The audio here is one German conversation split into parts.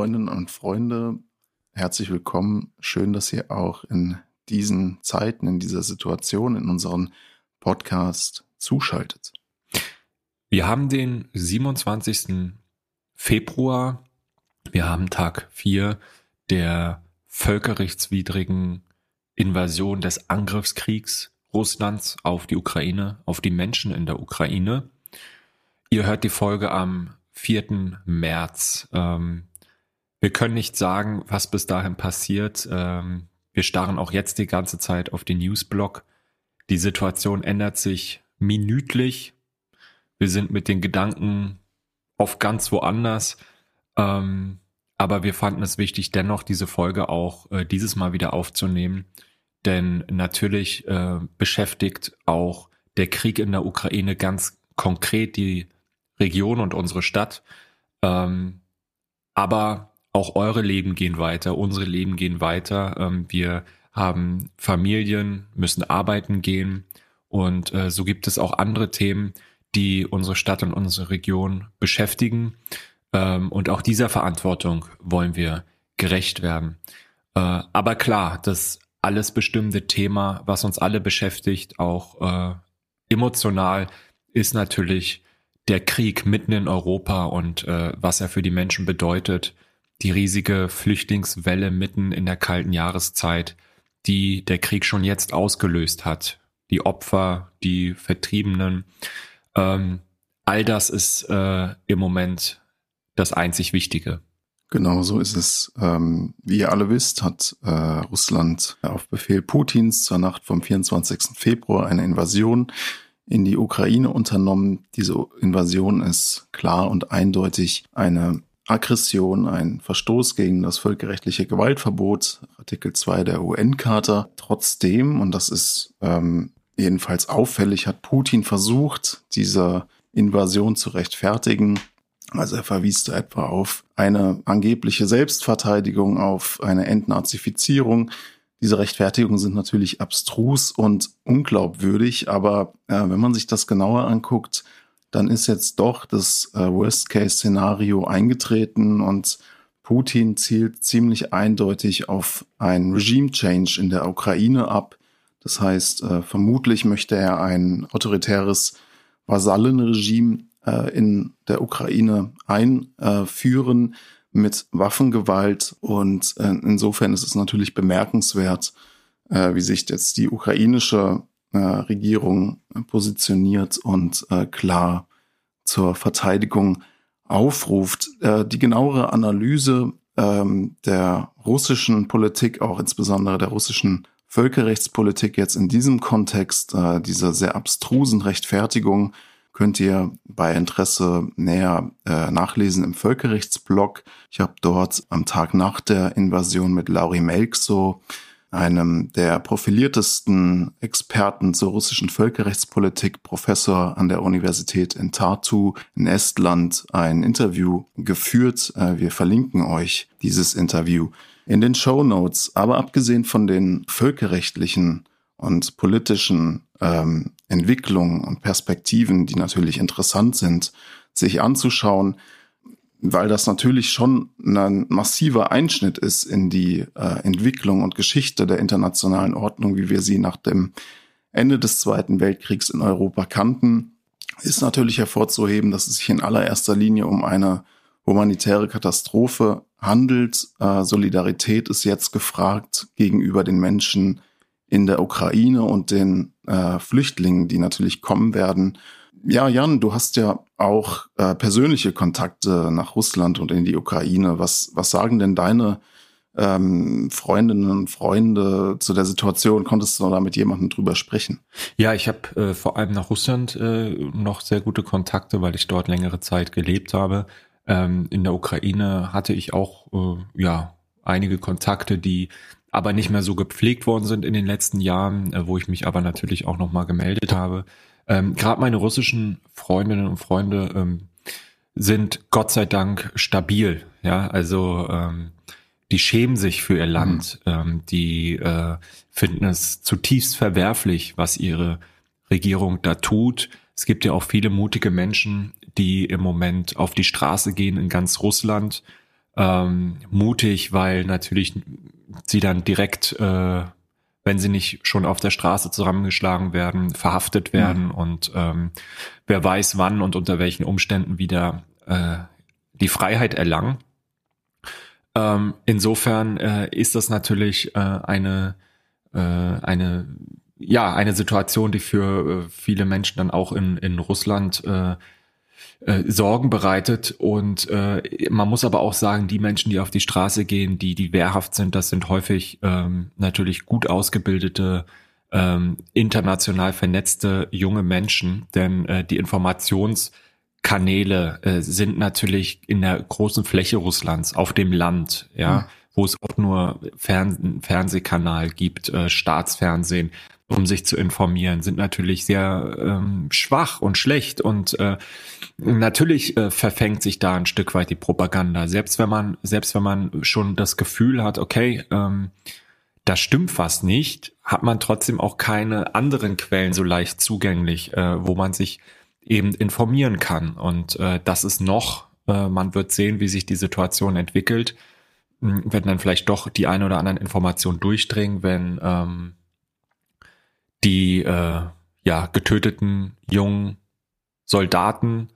Freundinnen und Freunde, herzlich willkommen. Schön, dass ihr auch in diesen Zeiten, in dieser Situation, in unseren Podcast zuschaltet. Wir haben den 27. Februar. Wir haben Tag 4 der völkerrechtswidrigen Invasion des Angriffskriegs Russlands auf die Ukraine, auf die Menschen in der Ukraine. Ihr hört die Folge am 4. März. Ähm, wir können nicht sagen, was bis dahin passiert. Ähm, wir starren auch jetzt die ganze Zeit auf den Newsblock. Die Situation ändert sich minütlich. Wir sind mit den Gedanken oft ganz woanders. Ähm, aber wir fanden es wichtig, dennoch diese Folge auch äh, dieses Mal wieder aufzunehmen. Denn natürlich äh, beschäftigt auch der Krieg in der Ukraine ganz konkret die Region und unsere Stadt. Ähm, aber auch eure Leben gehen weiter, unsere Leben gehen weiter. Ähm, wir haben Familien, müssen arbeiten gehen und äh, so gibt es auch andere Themen, die unsere Stadt und unsere Region beschäftigen. Ähm, und auch dieser Verantwortung wollen wir gerecht werden. Äh, aber klar, das alles bestimmte Thema, was uns alle beschäftigt, auch äh, emotional, ist natürlich der Krieg mitten in Europa und äh, was er für die Menschen bedeutet, die riesige Flüchtlingswelle mitten in der kalten Jahreszeit, die der Krieg schon jetzt ausgelöst hat, die Opfer, die Vertriebenen, ähm, all das ist äh, im Moment das einzig Wichtige. Genau so ist es. Ähm, wie ihr alle wisst, hat äh, Russland auf Befehl Putins zur Nacht vom 24. Februar eine Invasion in die Ukraine unternommen. Diese Invasion ist klar und eindeutig eine Aggression, ein Verstoß gegen das völkerrechtliche Gewaltverbot, Artikel 2 der UN-Charta. Trotzdem, und das ist ähm, jedenfalls auffällig, hat Putin versucht, diese Invasion zu rechtfertigen. Also er verwies da etwa auf eine angebliche Selbstverteidigung, auf eine Entnazifizierung diese Rechtfertigungen sind natürlich abstrus und unglaubwürdig, aber äh, wenn man sich das genauer anguckt, dann ist jetzt doch das äh, Worst-Case-Szenario eingetreten und Putin zielt ziemlich eindeutig auf ein Regime-Change in der Ukraine ab. Das heißt, äh, vermutlich möchte er ein autoritäres Vasallenregime äh, in der Ukraine einführen, mit Waffengewalt. Und äh, insofern ist es natürlich bemerkenswert, äh, wie sich jetzt die ukrainische äh, Regierung positioniert und äh, klar zur Verteidigung aufruft. Äh, die genauere Analyse ähm, der russischen Politik, auch insbesondere der russischen Völkerrechtspolitik jetzt in diesem Kontext, äh, dieser sehr abstrusen Rechtfertigung, könnt ihr bei Interesse näher äh, nachlesen im Völkerrechtsblog. Ich habe dort am Tag nach der Invasion mit Lauri Melkso, einem der profiliertesten Experten zur russischen Völkerrechtspolitik, Professor an der Universität in Tartu in Estland, ein Interview geführt. Äh, wir verlinken euch dieses Interview in den Show Notes. Aber abgesehen von den völkerrechtlichen und politischen ähm, Entwicklungen und Perspektiven, die natürlich interessant sind, sich anzuschauen, weil das natürlich schon ein massiver Einschnitt ist in die äh, Entwicklung und Geschichte der internationalen Ordnung, wie wir sie nach dem Ende des Zweiten Weltkriegs in Europa kannten, ist natürlich hervorzuheben, dass es sich in allererster Linie um eine humanitäre Katastrophe handelt. Äh, Solidarität ist jetzt gefragt gegenüber den Menschen in der Ukraine und den äh, Flüchtlingen, die natürlich kommen werden. Ja, Jan, du hast ja auch äh, persönliche Kontakte nach Russland und in die Ukraine. Was, was sagen denn deine ähm, Freundinnen und Freunde zu der Situation? Konntest du da mit jemandem drüber sprechen? Ja, ich habe äh, vor allem nach Russland äh, noch sehr gute Kontakte, weil ich dort längere Zeit gelebt habe. Ähm, in der Ukraine hatte ich auch äh, ja einige Kontakte, die aber nicht mehr so gepflegt worden sind in den letzten Jahren, äh, wo ich mich aber natürlich auch nochmal gemeldet habe. Ähm, Gerade meine russischen Freundinnen und Freunde ähm, sind Gott sei Dank stabil. Ja, also ähm, die schämen sich für ihr Land, mhm. ähm, die äh, finden es zutiefst verwerflich, was ihre Regierung da tut. Es gibt ja auch viele mutige Menschen, die im Moment auf die Straße gehen in ganz Russland ähm, mutig, weil natürlich sie dann direkt, äh, wenn sie nicht schon auf der Straße zusammengeschlagen werden, verhaftet werden mhm. und ähm, wer weiß wann und unter welchen Umständen wieder äh, die Freiheit erlangen. Ähm, insofern äh, ist das natürlich äh, eine äh, eine ja eine Situation, die für äh, viele Menschen dann auch in in Russland äh, äh, Sorgen bereitet. Und äh, man muss aber auch sagen, die Menschen, die auf die Straße gehen, die, die wehrhaft sind, das sind häufig ähm, natürlich gut ausgebildete, ähm, international vernetzte junge Menschen, denn äh, die Informationskanäle äh, sind natürlich in der großen Fläche Russlands, auf dem Land, ja, mhm. wo es auch nur Fern Fernsehkanal gibt, äh, Staatsfernsehen, um sich zu informieren, sind natürlich sehr ähm, schwach und schlecht und äh, natürlich äh, verfängt sich da ein Stück weit die Propaganda. Selbst wenn man, selbst wenn man schon das Gefühl hat, okay, ähm, da stimmt was nicht, hat man trotzdem auch keine anderen Quellen so leicht zugänglich, äh, wo man sich eben informieren kann. Und äh, das ist noch, äh, man wird sehen, wie sich die Situation entwickelt, hm, wenn dann vielleicht doch die eine oder anderen Informationen durchdringen, wenn ähm, die äh, ja getöteten jungen Soldaten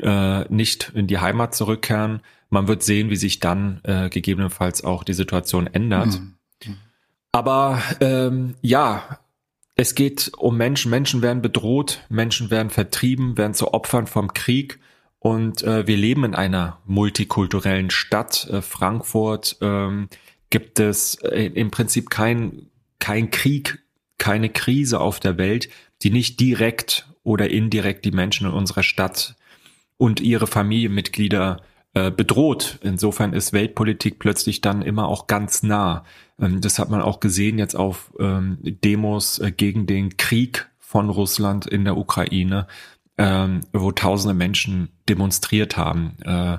äh, nicht in die Heimat zurückkehren. Man wird sehen, wie sich dann äh, gegebenenfalls auch die Situation ändert. Mhm. Aber ähm, ja, es geht um Menschen. Menschen werden bedroht, Menschen werden vertrieben, werden zu Opfern vom Krieg. Und äh, wir leben in einer multikulturellen Stadt. Äh, Frankfurt ähm, gibt es äh, im Prinzip kein, kein Krieg keine Krise auf der Welt, die nicht direkt oder indirekt die Menschen in unserer Stadt und ihre Familienmitglieder äh, bedroht. Insofern ist Weltpolitik plötzlich dann immer auch ganz nah. Ähm, das hat man auch gesehen jetzt auf ähm, Demos äh, gegen den Krieg von Russland in der Ukraine, ähm, wo tausende Menschen demonstriert haben. Äh,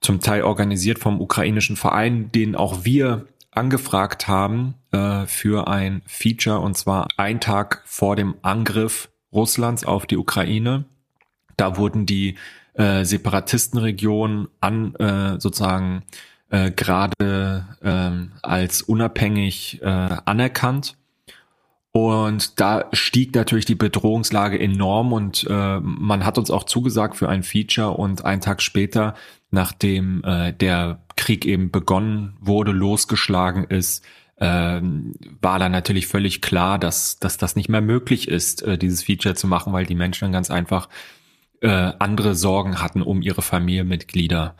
zum Teil organisiert vom ukrainischen Verein, den auch wir angefragt haben äh, für ein Feature und zwar ein Tag vor dem Angriff Russlands auf die Ukraine. Da wurden die äh, Separatistenregionen an äh, sozusagen äh, gerade äh, als unabhängig äh, anerkannt. Und da stieg natürlich die Bedrohungslage enorm und äh, man hat uns auch zugesagt für ein Feature und einen Tag später, nachdem äh, der Krieg eben begonnen wurde, losgeschlagen ist, ähm, war dann natürlich völlig klar, dass, dass das nicht mehr möglich ist, äh, dieses Feature zu machen, weil die Menschen dann ganz einfach äh, andere Sorgen hatten um ihre Familienmitglieder.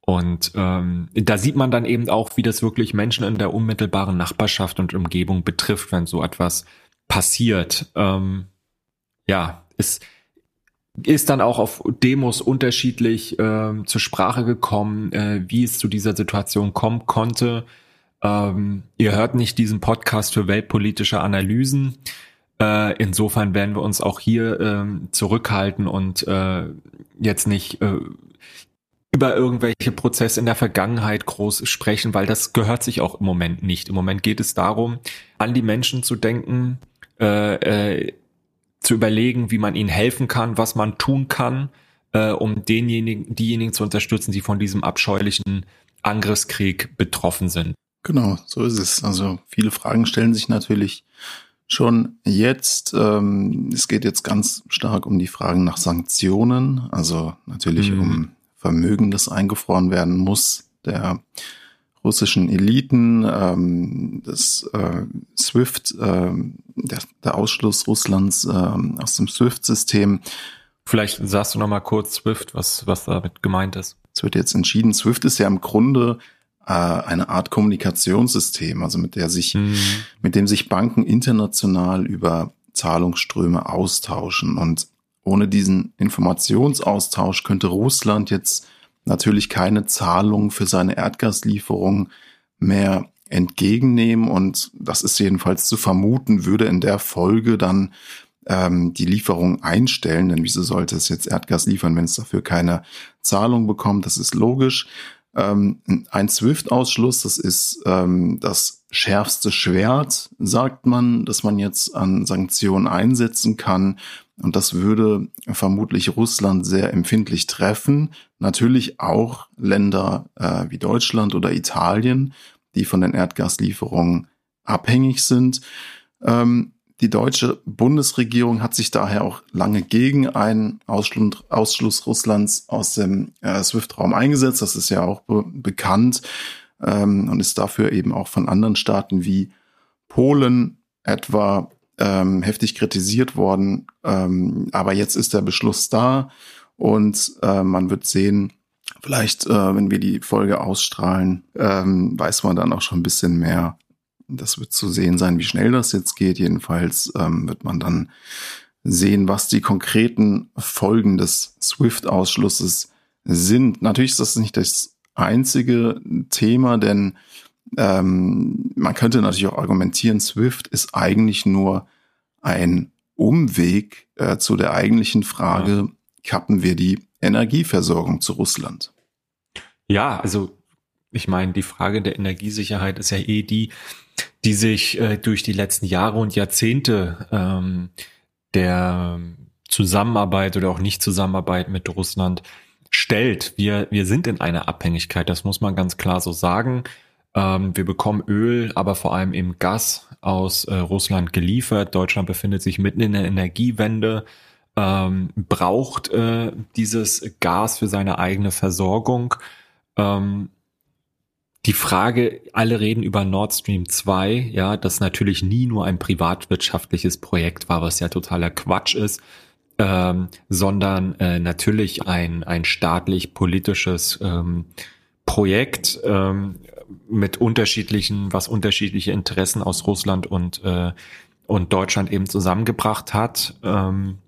Und ähm, da sieht man dann eben auch, wie das wirklich Menschen in der unmittelbaren Nachbarschaft und Umgebung betrifft, wenn so etwas passiert. Ähm, ja, ist ist dann auch auf Demos unterschiedlich äh, zur Sprache gekommen, äh, wie es zu dieser Situation kommen konnte. Ähm, ihr hört nicht diesen Podcast für weltpolitische Analysen. Äh, insofern werden wir uns auch hier äh, zurückhalten und äh, jetzt nicht äh, über irgendwelche Prozesse in der Vergangenheit groß sprechen, weil das gehört sich auch im Moment nicht. Im Moment geht es darum, an die Menschen zu denken, äh, äh, zu überlegen, wie man ihnen helfen kann, was man tun kann, äh, um denjenigen, diejenigen zu unterstützen, die von diesem abscheulichen Angriffskrieg betroffen sind. Genau, so ist es. Also viele Fragen stellen sich natürlich schon jetzt. Ähm, es geht jetzt ganz stark um die Fragen nach Sanktionen, also natürlich mhm. um Vermögen, das eingefroren werden muss. Der russischen Eliten, ähm, das äh, SWIFT, äh, der, der Ausschluss Russlands äh, aus dem SWIFT-System. Vielleicht sagst du noch mal kurz SWIFT, was, was damit gemeint ist. Es wird jetzt entschieden. SWIFT ist ja im Grunde äh, eine Art Kommunikationssystem, also mit der sich, mhm. mit dem sich Banken international über Zahlungsströme austauschen. Und ohne diesen Informationsaustausch könnte Russland jetzt natürlich keine Zahlung für seine Erdgaslieferung mehr entgegennehmen und das ist jedenfalls zu vermuten, würde in der Folge dann ähm, die Lieferung einstellen, denn wieso sollte es jetzt Erdgas liefern, wenn es dafür keine Zahlung bekommt? Das ist logisch. Ähm, ein SWIFT-Ausschluss, das ist ähm, das schärfste Schwert, sagt man, dass man jetzt an Sanktionen einsetzen kann. Und das würde vermutlich Russland sehr empfindlich treffen. Natürlich auch Länder äh, wie Deutschland oder Italien, die von den Erdgaslieferungen abhängig sind. Ähm, die deutsche Bundesregierung hat sich daher auch lange gegen einen Ausschluss, Ausschluss Russlands aus dem äh, SWIFT-Raum eingesetzt. Das ist ja auch be bekannt ähm, und ist dafür eben auch von anderen Staaten wie Polen etwa ähm, heftig kritisiert worden. Ähm, aber jetzt ist der Beschluss da und äh, man wird sehen, vielleicht, äh, wenn wir die Folge ausstrahlen, ähm, weiß man dann auch schon ein bisschen mehr das wird zu sehen sein, wie schnell das jetzt geht. Jedenfalls ähm, wird man dann sehen, was die konkreten Folgen des SWIFT-Ausschlusses sind. Natürlich ist das nicht das einzige Thema, denn ähm, man könnte natürlich auch argumentieren, SWIFT ist eigentlich nur ein Umweg äh, zu der eigentlichen Frage, ja. kappen wir die Energieversorgung zu Russland? Ja, also ich meine, die Frage der Energiesicherheit ist ja eh die, die sich äh, durch die letzten Jahre und Jahrzehnte ähm, der Zusammenarbeit oder auch Nicht-Zusammenarbeit mit Russland stellt. Wir, wir sind in einer Abhängigkeit, das muss man ganz klar so sagen. Ähm, wir bekommen Öl, aber vor allem eben Gas aus äh, Russland geliefert. Deutschland befindet sich mitten in der Energiewende, ähm, braucht äh, dieses Gas für seine eigene Versorgung. Ähm, die Frage, alle reden über Nord Stream 2, ja, das natürlich nie nur ein privatwirtschaftliches Projekt war, was ja totaler Quatsch ist, ähm, sondern äh, natürlich ein, ein staatlich-politisches ähm, Projekt ähm, mit unterschiedlichen, was unterschiedliche Interessen aus Russland und, äh, und Deutschland eben zusammengebracht hat. Ähm,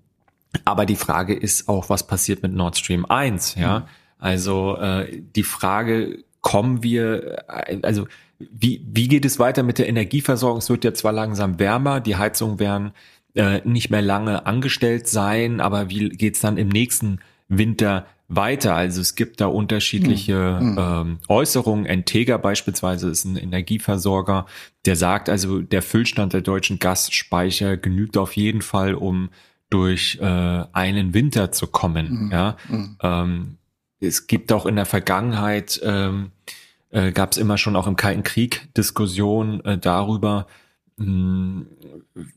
aber die Frage ist auch, was passiert mit Nord Stream 1, ja? Mhm. Also äh, die Frage, kommen wir, äh, also wie, wie geht es weiter mit der Energieversorgung? Es wird ja zwar langsam wärmer, die Heizungen werden äh, nicht mehr lange angestellt sein, aber wie geht's dann im nächsten Winter weiter? Also es gibt da unterschiedliche mhm. ähm, Äußerungen. Entega beispielsweise ist ein Energieversorger, der sagt, also der Füllstand der deutschen Gasspeicher genügt auf jeden Fall, um durch äh, einen Winter zu kommen. Mhm. Ja, mhm. ähm, es gibt auch in der Vergangenheit, ähm, äh, gab es immer schon auch im Kalten Krieg Diskussionen äh, darüber, hm,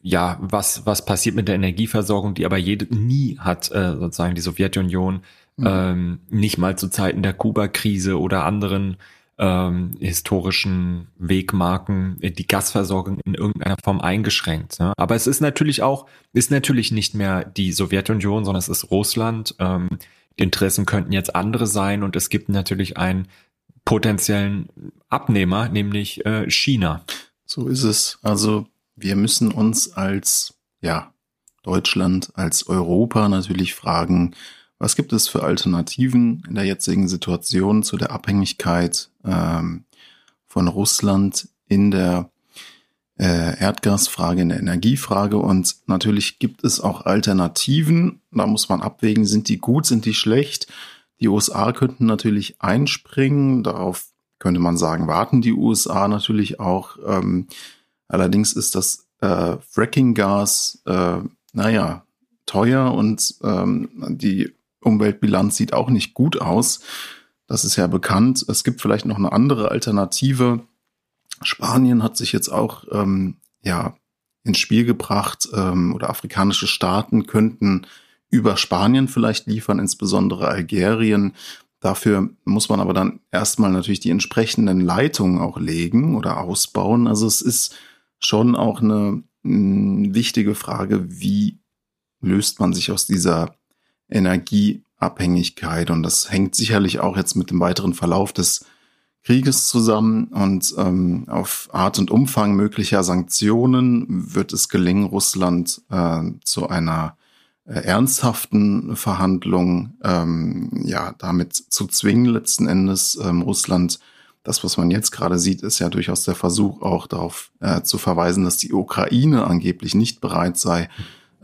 ja, was, was passiert mit der Energieversorgung, die aber jede, nie hat äh, sozusagen die Sowjetunion, mhm. ähm, nicht mal zu Zeiten der Kuba-Krise oder anderen ähm, historischen Wegmarken äh, die Gasversorgung in irgendeiner Form eingeschränkt. Ne? Aber es ist natürlich auch, ist natürlich nicht mehr die Sowjetunion, sondern es ist Russland. Ähm, die Interessen könnten jetzt andere sein und es gibt natürlich einen potenziellen Abnehmer, nämlich äh, China. So ist es. Also wir müssen uns als ja Deutschland, als Europa natürlich fragen, was gibt es für Alternativen in der jetzigen Situation zu der Abhängigkeit ähm, von Russland in der äh, Erdgasfrage, in der Energiefrage und natürlich gibt es auch Alternativen. Da muss man abwägen, sind die gut, sind die schlecht. Die USA könnten natürlich einspringen. Darauf könnte man sagen, warten die USA natürlich auch. Ähm, allerdings ist das äh, Fracking-Gas, äh, naja, teuer und ähm, die Umweltbilanz sieht auch nicht gut aus. Das ist ja bekannt. Es gibt vielleicht noch eine andere Alternative Spanien hat sich jetzt auch ähm, ja ins Spiel gebracht ähm, oder afrikanische Staaten könnten über Spanien vielleicht liefern, insbesondere Algerien. Dafür muss man aber dann erstmal natürlich die entsprechenden Leitungen auch legen oder ausbauen. Also es ist schon auch eine mh, wichtige Frage, wie löst man sich aus dieser Energieabhängigkeit? Und das hängt sicherlich auch jetzt mit dem weiteren Verlauf des Krieges zusammen und ähm, auf Art und Umfang möglicher Sanktionen wird es gelingen, Russland äh, zu einer äh, ernsthaften Verhandlung ähm, ja damit zu zwingen letzten Endes ähm, Russland das, was man jetzt gerade sieht, ist ja durchaus der Versuch auch darauf äh, zu verweisen, dass die Ukraine angeblich nicht bereit sei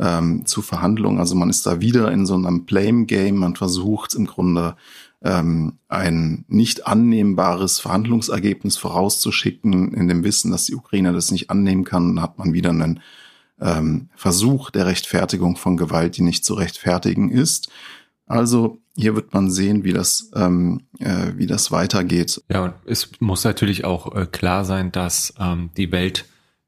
ähm, zu Verhandlungen. Also man ist da wieder in so einem Blame Game. Man versucht im Grunde ähm, ein nicht annehmbares Verhandlungsergebnis vorauszuschicken, in dem Wissen, dass die Ukraine das nicht annehmen kann, dann hat man wieder einen ähm, Versuch der Rechtfertigung von Gewalt, die nicht zu rechtfertigen ist. Also hier wird man sehen, wie das, ähm, äh, wie das weitergeht. Ja, und es muss natürlich auch äh, klar sein, dass ähm, die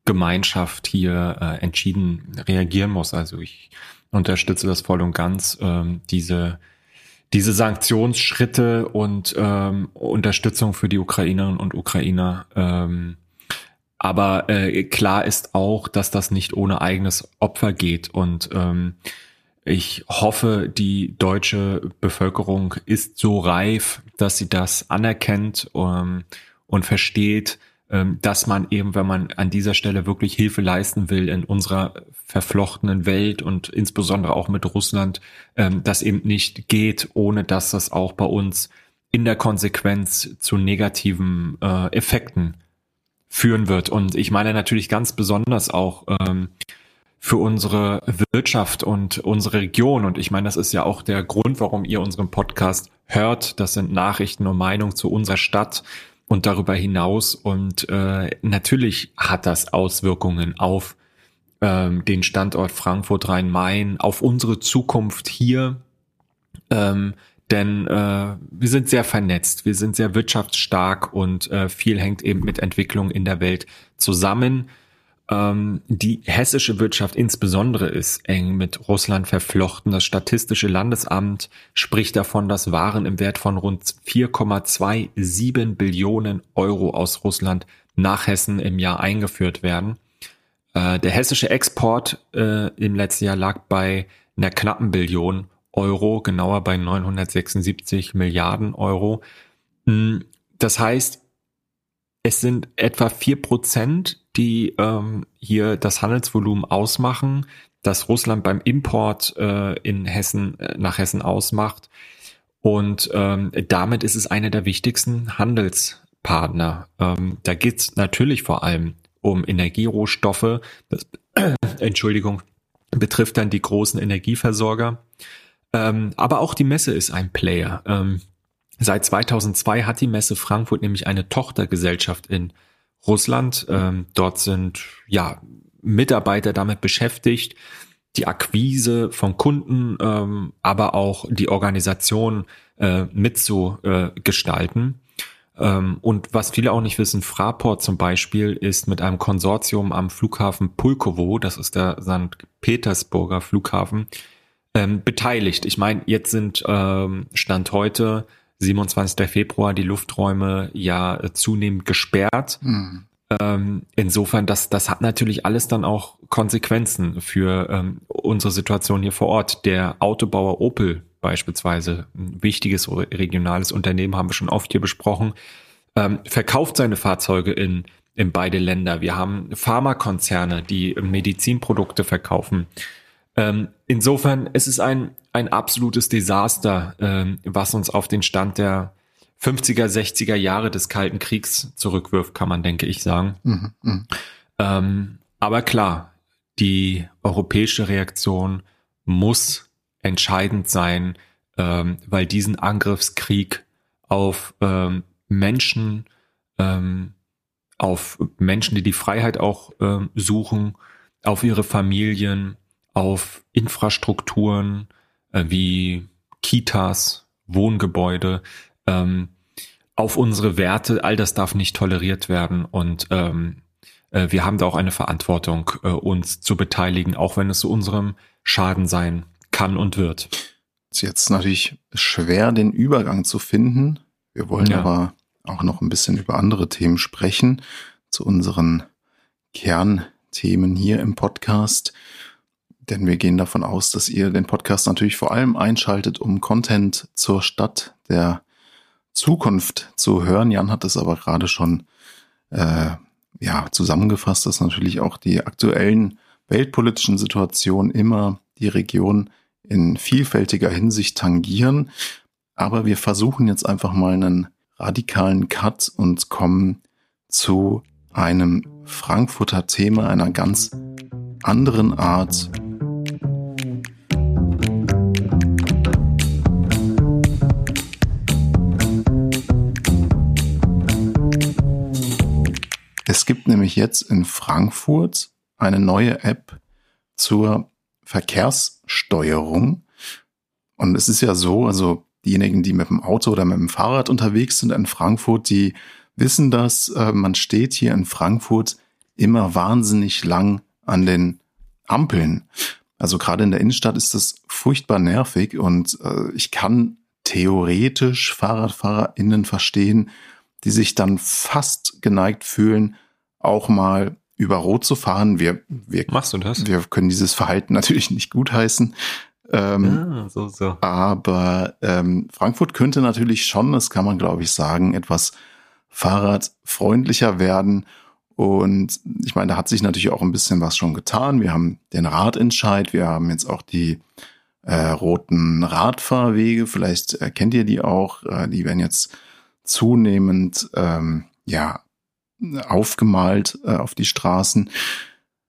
Weltgemeinschaft hier äh, entschieden reagieren muss. Also ich unterstütze das voll und ganz, ähm, diese diese Sanktionsschritte und ähm, Unterstützung für die Ukrainerinnen und Ukrainer. Ähm, aber äh, klar ist auch, dass das nicht ohne eigenes Opfer geht. Und ähm, ich hoffe, die deutsche Bevölkerung ist so reif, dass sie das anerkennt ähm, und versteht, dass man eben, wenn man an dieser Stelle wirklich Hilfe leisten will in unserer verflochtenen Welt und insbesondere auch mit Russland, ähm, das eben nicht geht, ohne dass das auch bei uns in der Konsequenz zu negativen äh, Effekten führen wird. Und ich meine natürlich ganz besonders auch ähm, für unsere Wirtschaft und unsere Region. Und ich meine, das ist ja auch der Grund, warum ihr unseren Podcast hört. Das sind Nachrichten und Meinungen zu unserer Stadt und darüber hinaus. Und äh, natürlich hat das Auswirkungen auf ähm, den Standort Frankfurt Rhein-Main, auf unsere Zukunft hier. Ähm, denn äh, wir sind sehr vernetzt, wir sind sehr wirtschaftsstark und äh, viel hängt eben mit Entwicklung in der Welt zusammen. Ähm, die hessische Wirtschaft insbesondere ist eng mit Russland verflochten. Das Statistische Landesamt spricht davon, dass Waren im Wert von rund 4,27 Billionen Euro aus Russland nach Hessen im Jahr eingeführt werden. Äh, der hessische Export äh, im letzten Jahr lag bei einer knappen Billion Euro, genauer bei 976 Milliarden Euro. Hm, das heißt, es sind etwa vier Prozent die ähm, hier das Handelsvolumen ausmachen, das Russland beim Import äh, in Hessen äh, nach Hessen ausmacht. Und ähm, damit ist es einer der wichtigsten Handelspartner. Ähm, da geht's natürlich vor allem um Energierohstoffe. Das, Entschuldigung, betrifft dann die großen Energieversorger. Ähm, aber auch die Messe ist ein Player. Ähm, seit 2002 hat die Messe Frankfurt nämlich eine Tochtergesellschaft in Russland. Ähm, dort sind ja Mitarbeiter damit beschäftigt, die Akquise von Kunden, ähm, aber auch die Organisation äh, mitzugestalten. Ähm, und was viele auch nicht wissen, Fraport zum Beispiel ist mit einem Konsortium am Flughafen Pulkovo, das ist der St. Petersburger Flughafen, ähm, beteiligt. Ich meine, jetzt sind ähm, Stand heute 27. Februar die Lufträume ja äh, zunehmend gesperrt. Mhm. Ähm, insofern, das, das hat natürlich alles dann auch Konsequenzen für ähm, unsere Situation hier vor Ort. Der Autobauer Opel beispielsweise, ein wichtiges regionales Unternehmen, haben wir schon oft hier besprochen, ähm, verkauft seine Fahrzeuge in, in beide Länder. Wir haben Pharmakonzerne, die Medizinprodukte verkaufen. Ähm, insofern es ist ein, ein absolutes Desaster, ähm, was uns auf den Stand der 50er, 60er Jahre des Kalten Kriegs zurückwirft, kann man, denke ich, sagen. Mhm, mh. ähm, aber klar, die europäische Reaktion muss entscheidend sein, ähm, weil diesen Angriffskrieg auf ähm, Menschen, ähm, auf Menschen, die die Freiheit auch ähm, suchen, auf ihre Familien, auf Infrastrukturen äh, wie Kitas, Wohngebäude, ähm, auf unsere Werte, all das darf nicht toleriert werden und ähm, äh, wir haben da auch eine Verantwortung, äh, uns zu beteiligen, auch wenn es zu unserem Schaden sein kann und wird. Es ist jetzt natürlich schwer, den Übergang zu finden. Wir wollen ja. aber auch noch ein bisschen über andere Themen sprechen, zu unseren Kernthemen hier im Podcast. Denn wir gehen davon aus, dass ihr den Podcast natürlich vor allem einschaltet, um Content zur Stadt der Zukunft zu hören. Jan hat es aber gerade schon äh, ja, zusammengefasst, dass natürlich auch die aktuellen weltpolitischen Situationen immer die Region in vielfältiger Hinsicht tangieren. Aber wir versuchen jetzt einfach mal einen radikalen Cut und kommen zu einem Frankfurter Thema einer ganz anderen Art Es gibt nämlich jetzt in Frankfurt eine neue App zur Verkehrssteuerung. Und es ist ja so, also diejenigen, die mit dem Auto oder mit dem Fahrrad unterwegs sind in Frankfurt, die wissen das, äh, man steht hier in Frankfurt immer wahnsinnig lang an den Ampeln. Also gerade in der Innenstadt ist das furchtbar nervig und äh, ich kann theoretisch FahrradfahrerInnen verstehen, die sich dann fast geneigt fühlen, auch mal über Rot zu fahren. Wir, wir, Machst du das? Wir können dieses Verhalten natürlich nicht gutheißen. Ähm, ah, so, so. Aber ähm, Frankfurt könnte natürlich schon, das kann man glaube ich sagen, etwas fahrradfreundlicher werden. Und ich meine, da hat sich natürlich auch ein bisschen was schon getan. Wir haben den Radentscheid, wir haben jetzt auch die äh, roten Radfahrwege. Vielleicht erkennt ihr die auch. Äh, die werden jetzt zunehmend ähm, ja aufgemalt äh, auf die Straßen.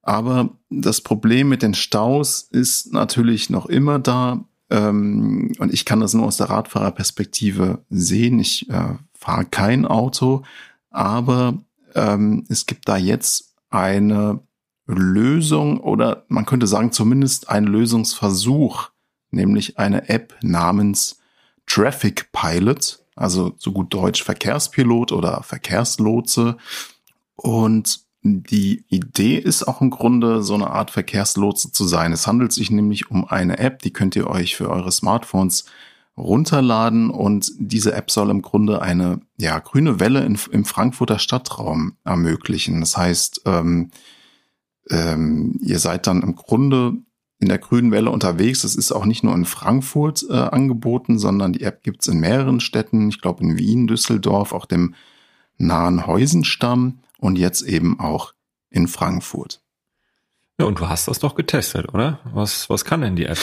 Aber das Problem mit den Staus ist natürlich noch immer da. Ähm, und ich kann das nur aus der Radfahrerperspektive sehen. Ich äh, fahre kein Auto, aber ähm, es gibt da jetzt eine Lösung oder man könnte sagen zumindest ein Lösungsversuch, nämlich eine App namens Traffic Pilot, also so gut Deutsch Verkehrspilot oder Verkehrslotse. Und die Idee ist auch im Grunde so eine Art Verkehrslotse zu sein. Es handelt sich nämlich um eine App, die könnt ihr euch für eure Smartphones runterladen und diese App soll im Grunde eine ja, grüne Welle in, im Frankfurter Stadtraum ermöglichen. Das heißt, ähm, ähm, ihr seid dann im Grunde in der grünen Welle unterwegs. Das ist auch nicht nur in Frankfurt äh, angeboten, sondern die App gibt's in mehreren Städten. Ich glaube in Wien, Düsseldorf, auch dem nahen Heusenstamm und jetzt eben auch in Frankfurt. Ja, und du hast das doch getestet, oder? Was, was kann denn die App?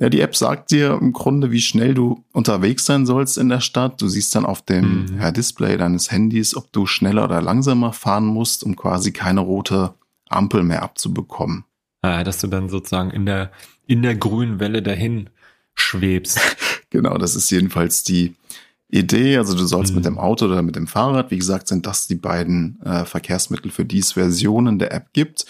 Ja, die App sagt dir im Grunde, wie schnell du unterwegs sein sollst in der Stadt. Du siehst dann auf dem mhm. ja, Display deines Handys, ob du schneller oder langsamer fahren musst, um quasi keine rote Ampel mehr abzubekommen. Ah, dass du dann sozusagen in der, in der grünen Welle dahin schwebst. genau, das ist jedenfalls die Idee. Also du sollst mhm. mit dem Auto oder mit dem Fahrrad, wie gesagt, sind das die beiden äh, Verkehrsmittel, für die es Versionen der App gibt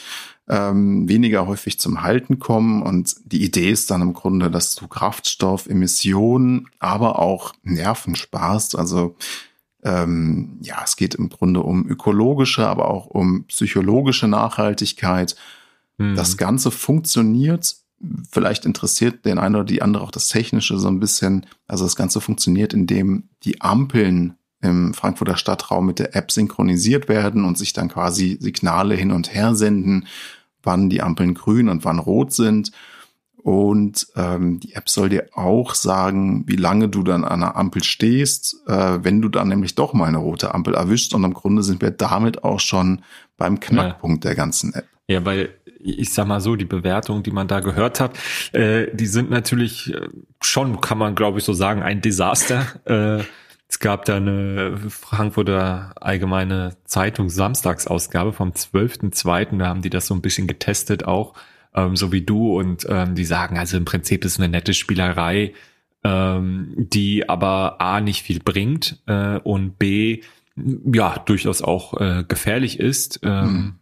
ähm, weniger häufig zum Halten kommen. Und die Idee ist dann im Grunde, dass du Kraftstoff, Emissionen, aber auch Nerven sparst. Also ähm, ja, es geht im Grunde um ökologische, aber auch um psychologische Nachhaltigkeit. Mhm. Das Ganze funktioniert. Vielleicht interessiert den einen oder die andere auch das Technische so ein bisschen. Also das Ganze funktioniert, indem die Ampeln im Frankfurter Stadtraum mit der App synchronisiert werden und sich dann quasi Signale hin und her senden, wann die Ampeln grün und wann rot sind. Und ähm, die App soll dir auch sagen, wie lange du dann an einer Ampel stehst, äh, wenn du dann nämlich doch mal eine rote Ampel erwischt. Und im Grunde sind wir damit auch schon beim Knackpunkt ja. der ganzen App. Ja, weil ich sag mal so, die Bewertungen, die man da gehört hat, äh, die sind natürlich äh, schon, kann man glaube ich so sagen, ein Desaster. äh, es gab da eine Frankfurter Allgemeine Zeitung Samstagsausgabe vom 12.02. Da haben die das so ein bisschen getestet auch, ähm, so wie du. Und ähm, die sagen, also im Prinzip ist eine nette Spielerei, ähm, die aber A nicht viel bringt äh, und B ja durchaus auch äh, gefährlich ist, ähm, mhm.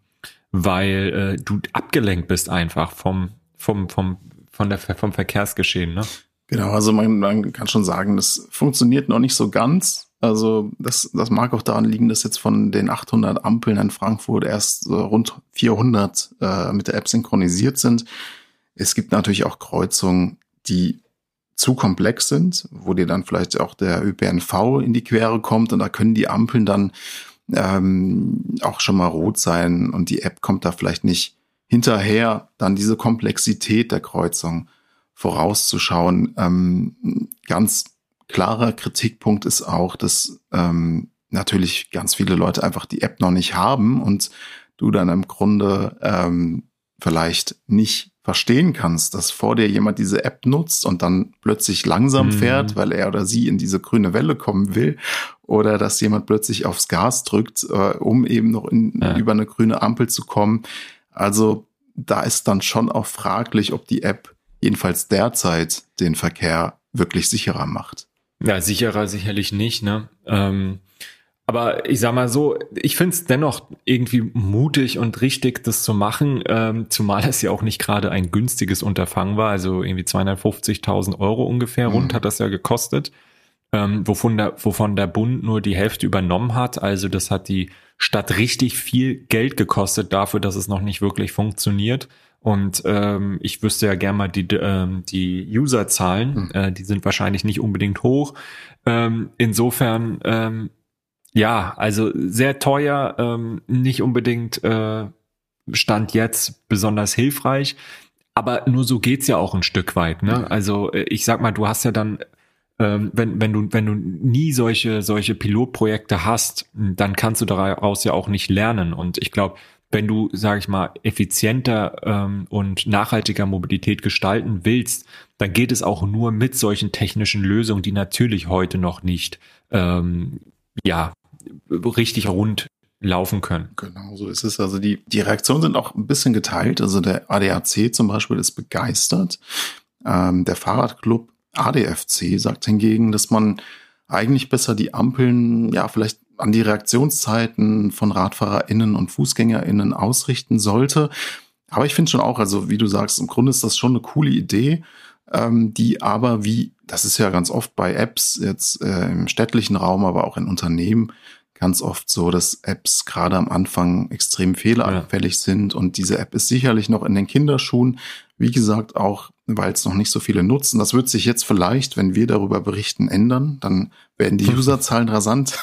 Weil äh, du abgelenkt bist einfach vom, vom, vom, von der, vom Verkehrsgeschehen. Ne? Genau, also man, man kann schon sagen, das funktioniert noch nicht so ganz. Also das, das mag auch daran liegen, dass jetzt von den 800 Ampeln in Frankfurt erst so rund 400 äh, mit der App synchronisiert sind. Es gibt natürlich auch Kreuzungen, die zu komplex sind, wo dir dann vielleicht auch der ÖPNV in die Quere kommt und da können die Ampeln dann ähm, auch schon mal rot sein und die App kommt da vielleicht nicht hinterher, dann diese Komplexität der Kreuzung vorauszuschauen. Ähm, ganz klarer Kritikpunkt ist auch, dass ähm, natürlich ganz viele Leute einfach die App noch nicht haben und du dann im Grunde ähm, vielleicht nicht verstehen kannst, dass vor dir jemand diese App nutzt und dann plötzlich langsam mhm. fährt, weil er oder sie in diese grüne Welle kommen will, oder dass jemand plötzlich aufs Gas drückt, äh, um eben noch in, ja. über eine grüne Ampel zu kommen. Also da ist dann schon auch fraglich, ob die App jedenfalls derzeit den Verkehr wirklich sicherer macht. Ja, sicherer sicherlich nicht. Ne? Ähm, Aber ich sag mal so, ich finde es dennoch irgendwie mutig und richtig, das zu machen, ähm, zumal es ja auch nicht gerade ein günstiges Unterfangen war. Also irgendwie 250.000 Euro ungefähr mhm. rund hat das ja gekostet, ähm, wovon, der, wovon der Bund nur die Hälfte übernommen hat. Also das hat die Stadt richtig viel Geld gekostet dafür, dass es noch nicht wirklich funktioniert. Und ähm, ich wüsste ja gerne mal die, ähm, die Userzahlen, mhm. äh, die sind wahrscheinlich nicht unbedingt hoch. Ähm, insofern ähm, ja, also sehr teuer, ähm, nicht unbedingt äh, Stand jetzt besonders hilfreich, aber nur so geht's ja auch ein Stück weit. Ne? Also äh, ich sag mal, du hast ja dann, ähm, wenn, wenn du wenn du nie solche solche Pilotprojekte hast, dann kannst du daraus ja auch nicht lernen. Und ich glaube, wenn du, sage ich mal, effizienter ähm, und nachhaltiger Mobilität gestalten willst, dann geht es auch nur mit solchen technischen Lösungen, die natürlich heute noch nicht ähm, ja richtig rund laufen können. Genau, so ist es. Also die, die Reaktionen sind auch ein bisschen geteilt. Also der ADAC zum Beispiel ist begeistert. Ähm, der Fahrradclub ADFC sagt hingegen, dass man eigentlich besser die Ampeln, ja, vielleicht an die Reaktionszeiten von RadfahrerInnen und FußgängerInnen ausrichten sollte. Aber ich finde schon auch, also wie du sagst, im Grunde ist das schon eine coole Idee, ähm, die aber wie, das ist ja ganz oft bei Apps jetzt äh, im städtlichen Raum, aber auch in Unternehmen, ganz oft so, dass Apps gerade am Anfang extrem fehleranfällig ja. sind und diese App ist sicherlich noch in den Kinderschuhen. Wie gesagt, auch weil es noch nicht so viele nutzen. Das wird sich jetzt vielleicht, wenn wir darüber berichten, ändern. Dann werden die Userzahlen rasant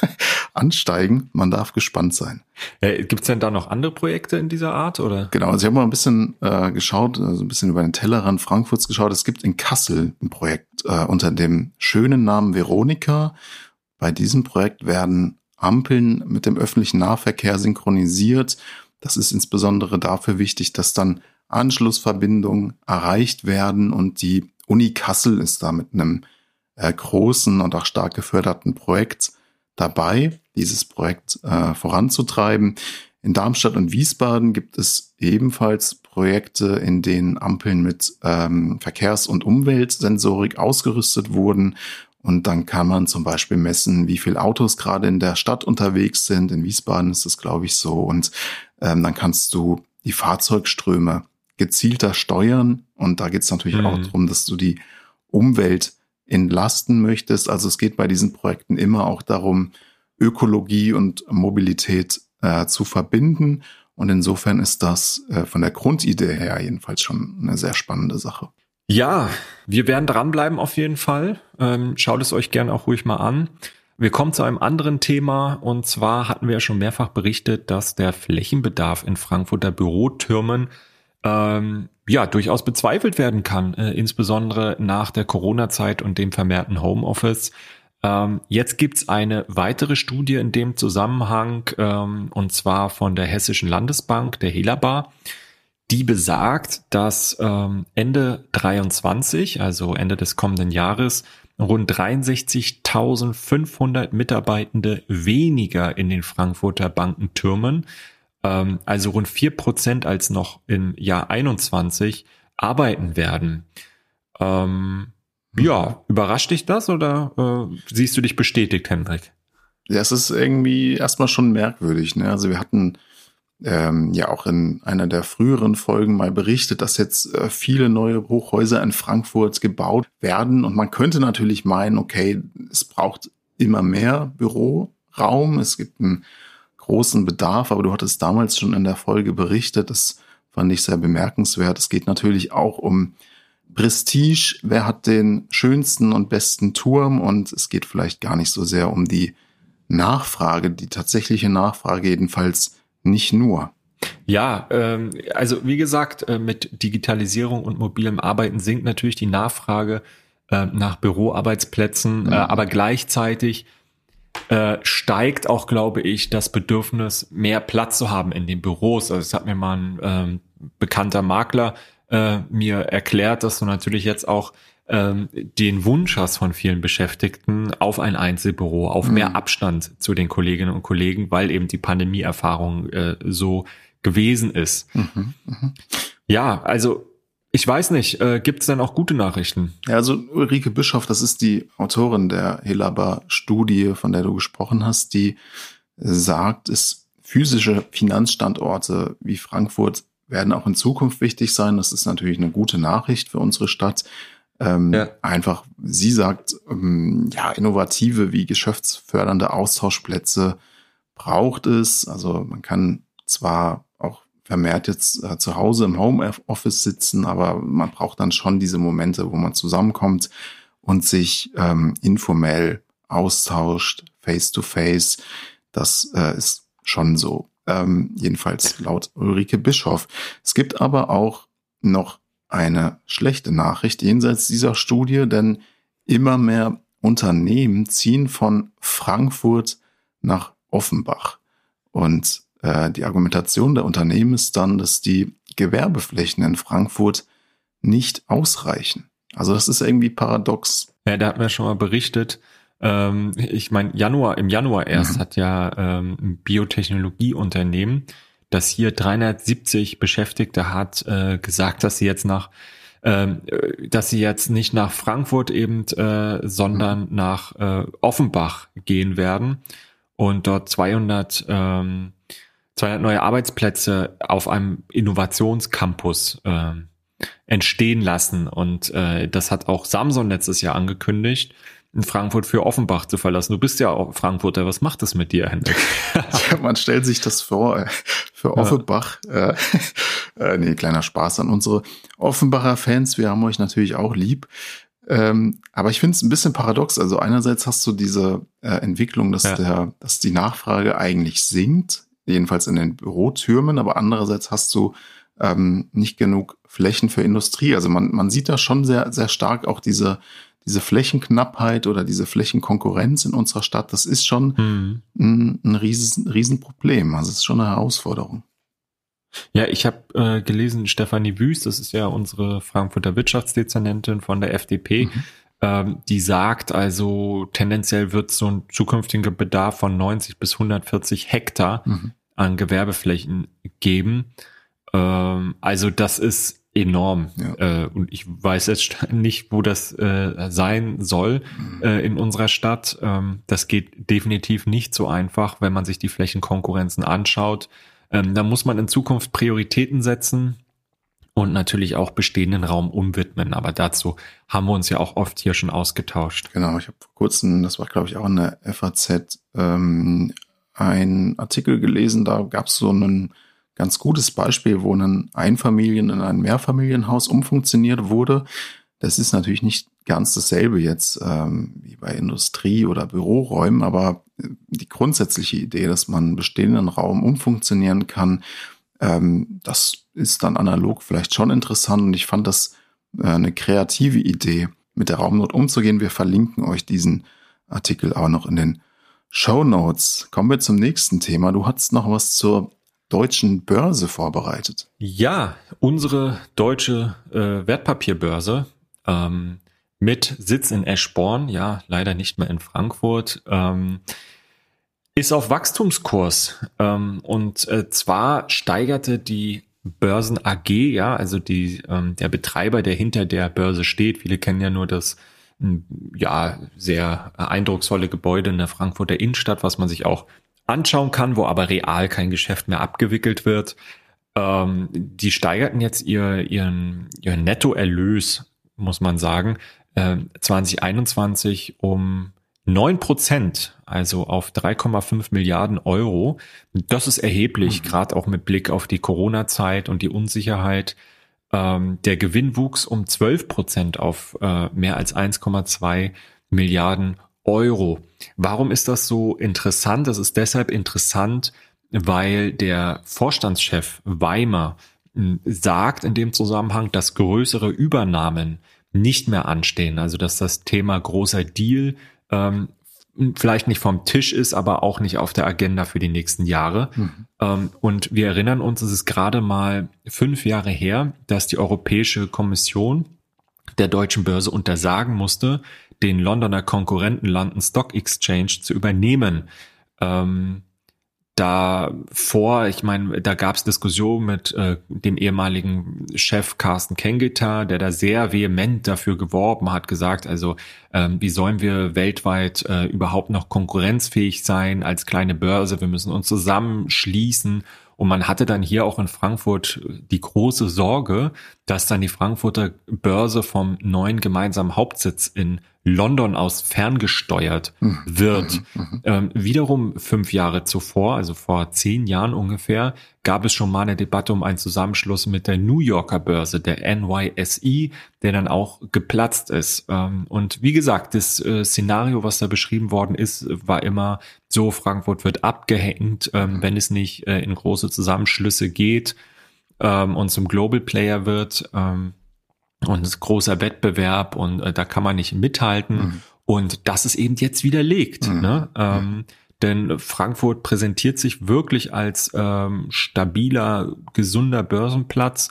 ansteigen. Man darf gespannt sein. Äh, Gibt es denn da noch andere Projekte in dieser Art? oder? Genau, also ich habe mal ein bisschen äh, geschaut, also ein bisschen über den Tellerrand Frankfurts geschaut. Es gibt in Kassel ein Projekt äh, unter dem schönen Namen Veronika. Bei diesem Projekt werden Ampeln mit dem öffentlichen Nahverkehr synchronisiert. Das ist insbesondere dafür wichtig, dass dann Anschlussverbindungen erreicht werden und die Uni Kassel ist da mit einem äh, großen und auch stark geförderten Projekt dabei, dieses Projekt äh, voranzutreiben. In Darmstadt und Wiesbaden gibt es ebenfalls Projekte, in denen Ampeln mit ähm, Verkehrs- und Umweltsensorik ausgerüstet wurden und dann kann man zum Beispiel messen, wie viele Autos gerade in der Stadt unterwegs sind. In Wiesbaden ist es, glaube ich, so. Und ähm, dann kannst du die Fahrzeugströme gezielter steuern. Und da geht es natürlich mhm. auch darum, dass du die Umwelt entlasten möchtest. Also es geht bei diesen Projekten immer auch darum, Ökologie und Mobilität äh, zu verbinden. Und insofern ist das äh, von der Grundidee her jedenfalls schon eine sehr spannende Sache. Ja, wir werden dranbleiben auf jeden Fall. Ähm, schaut es euch gerne auch ruhig mal an. Wir kommen zu einem anderen Thema und zwar hatten wir ja schon mehrfach berichtet, dass der Flächenbedarf in Frankfurter Bürotürmen ähm, ja durchaus bezweifelt werden kann, äh, insbesondere nach der Corona-Zeit und dem vermehrten Homeoffice. Ähm, jetzt gibt's eine weitere Studie in dem Zusammenhang ähm, und zwar von der Hessischen Landesbank, der Helabar die besagt, dass ähm, Ende 23, also Ende des kommenden Jahres, rund 63.500 Mitarbeitende weniger in den Frankfurter Bankentürmen, ähm, also rund vier Prozent als noch im Jahr 21, arbeiten werden. Ähm, ja, überrascht dich das oder äh, siehst du dich bestätigt, Hendrik? Ja, es ist irgendwie erstmal schon merkwürdig. Ne? Also wir hatten ähm, ja auch in einer der früheren Folgen mal berichtet, dass jetzt äh, viele neue Hochhäuser in Frankfurt gebaut werden. Und man könnte natürlich meinen, okay, es braucht immer mehr Büroraum, es gibt einen großen Bedarf, aber du hattest damals schon in der Folge berichtet, das fand ich sehr bemerkenswert. Es geht natürlich auch um Prestige, wer hat den schönsten und besten Turm und es geht vielleicht gar nicht so sehr um die Nachfrage, die tatsächliche Nachfrage jedenfalls nicht nur. Ja, ähm, also wie gesagt, äh, mit Digitalisierung und mobilem Arbeiten sinkt natürlich die Nachfrage äh, nach Büroarbeitsplätzen, mhm. äh, aber gleichzeitig äh, steigt auch, glaube ich, das Bedürfnis, mehr Platz zu haben in den Büros. Also es hat mir mal ein ähm, bekannter Makler äh, mir erklärt, dass du natürlich jetzt auch ähm, den Wunsch hast von vielen Beschäftigten auf ein Einzelbüro, auf mhm. mehr Abstand zu den Kolleginnen und Kollegen, weil eben die Pandemieerfahrung äh, so gewesen ist. Mhm. Mhm. Ja, also ich weiß nicht, äh, gibt es denn auch gute Nachrichten? Ja, also Ulrike Bischoff, das ist die Autorin der Helaba-Studie, von der du gesprochen hast, die sagt, es physische Finanzstandorte wie Frankfurt werden auch in Zukunft wichtig sein. Das ist natürlich eine gute Nachricht für unsere Stadt. Ähm, ja. Einfach, sie sagt, ähm, ja, innovative wie geschäftsfördernde Austauschplätze braucht es. Also man kann zwar vermehrt jetzt äh, zu Hause im Homeoffice sitzen, aber man braucht dann schon diese Momente, wo man zusammenkommt und sich ähm, informell austauscht, face to face. Das äh, ist schon so. Ähm, jedenfalls laut Ulrike Bischoff. Es gibt aber auch noch eine schlechte Nachricht jenseits dieser Studie, denn immer mehr Unternehmen ziehen von Frankfurt nach Offenbach. Und äh, die Argumentation der Unternehmen ist dann, dass die Gewerbeflächen in Frankfurt nicht ausreichen. Also das ist irgendwie paradox. Ja, da hatten wir schon mal berichtet. Ähm, ich meine, Januar, im Januar erst mhm. hat ja ähm, ein Biotechnologieunternehmen, das hier 370 Beschäftigte hat, äh, gesagt, dass sie jetzt nach ähm, dass sie jetzt nicht nach Frankfurt eben, äh, sondern mhm. nach äh, Offenbach gehen werden und dort 200 ähm, 200 neue Arbeitsplätze auf einem Innovationscampus äh, entstehen lassen. Und äh, das hat auch Samsung letztes Jahr angekündigt, in Frankfurt für Offenbach zu verlassen. Du bist ja auch Frankfurter. Was macht das mit dir, Hendrik? ja, man stellt sich das vor. Äh, für Offenbach. Ja. Äh, äh, nee, kleiner Spaß an unsere Offenbacher Fans. Wir haben euch natürlich auch lieb. Ähm, aber ich finde es ein bisschen paradox. Also einerseits hast du diese äh, Entwicklung, dass ja. der, dass die Nachfrage eigentlich sinkt jedenfalls in den Bürotürmen, aber andererseits hast du ähm, nicht genug Flächen für Industrie. Also man, man sieht da schon sehr, sehr stark auch diese, diese Flächenknappheit oder diese Flächenkonkurrenz in unserer Stadt. Das ist schon mhm. ein, ein riesen, Riesenproblem. Also es ist schon eine Herausforderung. Ja, ich habe äh, gelesen, Stefanie Wüst, das ist ja unsere Frankfurter Wirtschaftsdezernentin von der FDP, mhm. ähm, die sagt also, tendenziell wird so ein zukünftiger Bedarf von 90 bis 140 Hektar mhm an Gewerbeflächen geben. Ähm, also das ist enorm. Ja. Äh, und ich weiß jetzt nicht, wo das äh, sein soll mhm. äh, in unserer Stadt. Ähm, das geht definitiv nicht so einfach, wenn man sich die Flächenkonkurrenzen anschaut. Ähm, da muss man in Zukunft Prioritäten setzen und natürlich auch bestehenden Raum umwidmen. Aber dazu haben wir uns ja auch oft hier schon ausgetauscht. Genau, ich habe vor kurzem, das war glaube ich auch in der FAZ, ähm, ein Artikel gelesen, da gab es so ein ganz gutes Beispiel, wo ein Einfamilien- in ein Mehrfamilienhaus umfunktioniert wurde. Das ist natürlich nicht ganz dasselbe jetzt ähm, wie bei Industrie- oder Büroräumen, aber die grundsätzliche Idee, dass man bestehenden Raum umfunktionieren kann, ähm, das ist dann analog vielleicht schon interessant und ich fand das äh, eine kreative Idee, mit der Raumnot umzugehen. Wir verlinken euch diesen Artikel auch noch in den Show Notes. Kommen wir zum nächsten Thema. Du hast noch was zur deutschen Börse vorbereitet. Ja, unsere deutsche äh, Wertpapierbörse ähm, mit Sitz in Eschborn, ja, leider nicht mehr in Frankfurt, ähm, ist auf Wachstumskurs. Ähm, und äh, zwar steigerte die Börsen AG, ja, also die, ähm, der Betreiber, der hinter der Börse steht. Viele kennen ja nur das ja, sehr eindrucksvolle Gebäude in der Frankfurter Innenstadt, was man sich auch anschauen kann, wo aber real kein Geschäft mehr abgewickelt wird. Ähm, die steigerten jetzt ihr, ihren, ihren Nettoerlös, muss man sagen, äh, 2021 um neun Prozent, also auf 3,5 Milliarden Euro. Das ist erheblich, mhm. gerade auch mit Blick auf die Corona-Zeit und die Unsicherheit. Ähm, der Gewinn wuchs um 12 Prozent auf äh, mehr als 1,2 Milliarden Euro. Warum ist das so interessant? Das ist deshalb interessant, weil der Vorstandschef Weimer hm, sagt in dem Zusammenhang, dass größere Übernahmen nicht mehr anstehen. Also dass das Thema großer Deal ähm, vielleicht nicht vom Tisch ist, aber auch nicht auf der Agenda für die nächsten Jahre. Mhm. Ähm, und wir erinnern uns, es ist gerade mal fünf Jahre her, dass die Europäische Kommission der deutschen Börse untersagen musste, den Londoner Konkurrenten London Stock Exchange zu übernehmen. Ähm, davor, ich meine, da gab es Diskussionen mit äh, dem ehemaligen Chef Carsten Kengita, der da sehr vehement dafür geworben hat, gesagt, also ähm, wie sollen wir weltweit äh, überhaupt noch konkurrenzfähig sein als kleine Börse? Wir müssen uns zusammenschließen und man hatte dann hier auch in Frankfurt die große Sorge, dass dann die Frankfurter Börse vom neuen gemeinsamen Hauptsitz in London aus ferngesteuert mhm. wird. Mhm. mhm. Ähm, wiederum fünf Jahre zuvor, also vor zehn Jahren ungefähr, gab es schon mal eine Debatte um einen Zusammenschluss mit der New Yorker Börse, der NYSE, der dann auch geplatzt ist. Ähm, und wie gesagt, das äh, Szenario, was da beschrieben worden ist, war immer so, Frankfurt wird abgehängt, ähm, mhm. wenn es nicht äh, in große Zusammenschlüsse geht ähm, und zum Global Player wird. Ähm, und es ist großer Wettbewerb und äh, da kann man nicht mithalten. Mhm. Und das ist eben jetzt widerlegt. Mhm. Ne? Ähm, denn Frankfurt präsentiert sich wirklich als ähm, stabiler, gesunder Börsenplatz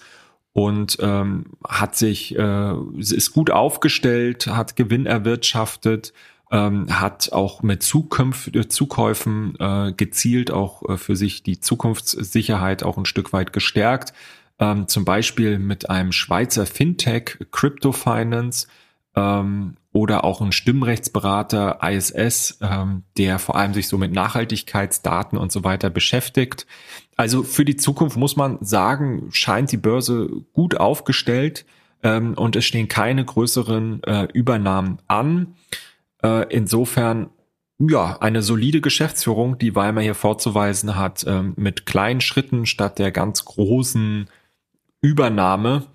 und ähm, hat sich, äh, ist gut aufgestellt, hat Gewinn erwirtschaftet, ähm, hat auch mit Zukunft, äh, Zukäufen äh, gezielt auch äh, für sich die Zukunftssicherheit auch ein Stück weit gestärkt ähm, zum Beispiel mit einem Schweizer Fintech, Crypto Finance ähm, oder auch ein Stimmrechtsberater ISS, ähm, der vor allem sich so mit Nachhaltigkeitsdaten und so weiter beschäftigt. Also für die Zukunft muss man sagen, scheint die Börse gut aufgestellt ähm, und es stehen keine größeren äh, Übernahmen an. Äh, insofern ja, eine solide Geschäftsführung, die Weimar hier vorzuweisen hat, ähm, mit kleinen Schritten statt der ganz großen Übernahme,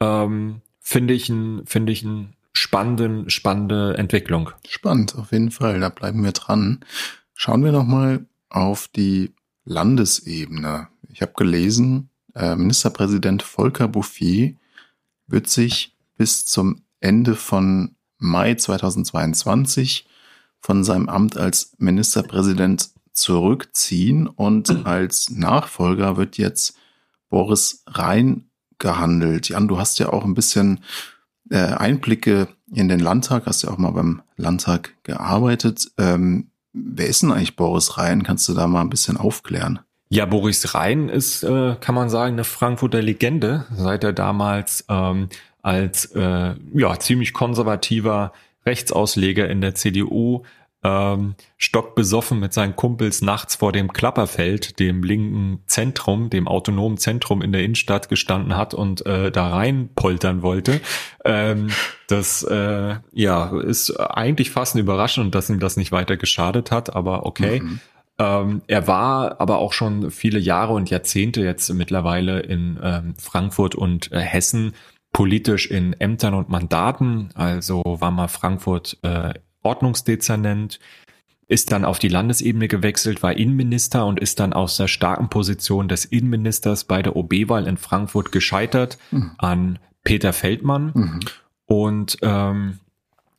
ähm, finde ich ein, finde ich ein spannenden, spannende Entwicklung. Spannend, auf jeden Fall. Da bleiben wir dran. Schauen wir nochmal auf die Landesebene. Ich habe gelesen, äh, Ministerpräsident Volker Bouffier wird sich bis zum Ende von Mai 2022 von seinem Amt als Ministerpräsident zurückziehen und als Nachfolger wird jetzt Boris Rhein gehandelt. Jan, du hast ja auch ein bisschen äh, Einblicke in den Landtag, hast ja auch mal beim Landtag gearbeitet. Ähm, wer ist denn eigentlich Boris Rhein? Kannst du da mal ein bisschen aufklären? Ja, Boris Rhein ist, äh, kann man sagen, eine Frankfurter Legende, seit er damals ähm, als äh, ja ziemlich konservativer Rechtsausleger in der CDU ähm, stockbesoffen mit seinen Kumpels nachts vor dem Klapperfeld, dem linken Zentrum, dem autonomen Zentrum in der Innenstadt gestanden hat und äh, da rein poltern wollte. Ähm, das äh, ja ist eigentlich fast eine Überraschung, dass ihm das nicht weiter geschadet hat, aber okay. Mhm. Ähm, er war aber auch schon viele Jahre und Jahrzehnte jetzt mittlerweile in ähm, Frankfurt und äh, Hessen politisch in Ämtern und Mandaten. Also war mal Frankfurt äh, Ordnungsdezernent, ist dann auf die Landesebene gewechselt, war Innenminister und ist dann aus der starken Position des Innenministers bei der OB-Wahl in Frankfurt gescheitert mhm. an Peter Feldmann. Mhm. Und ähm,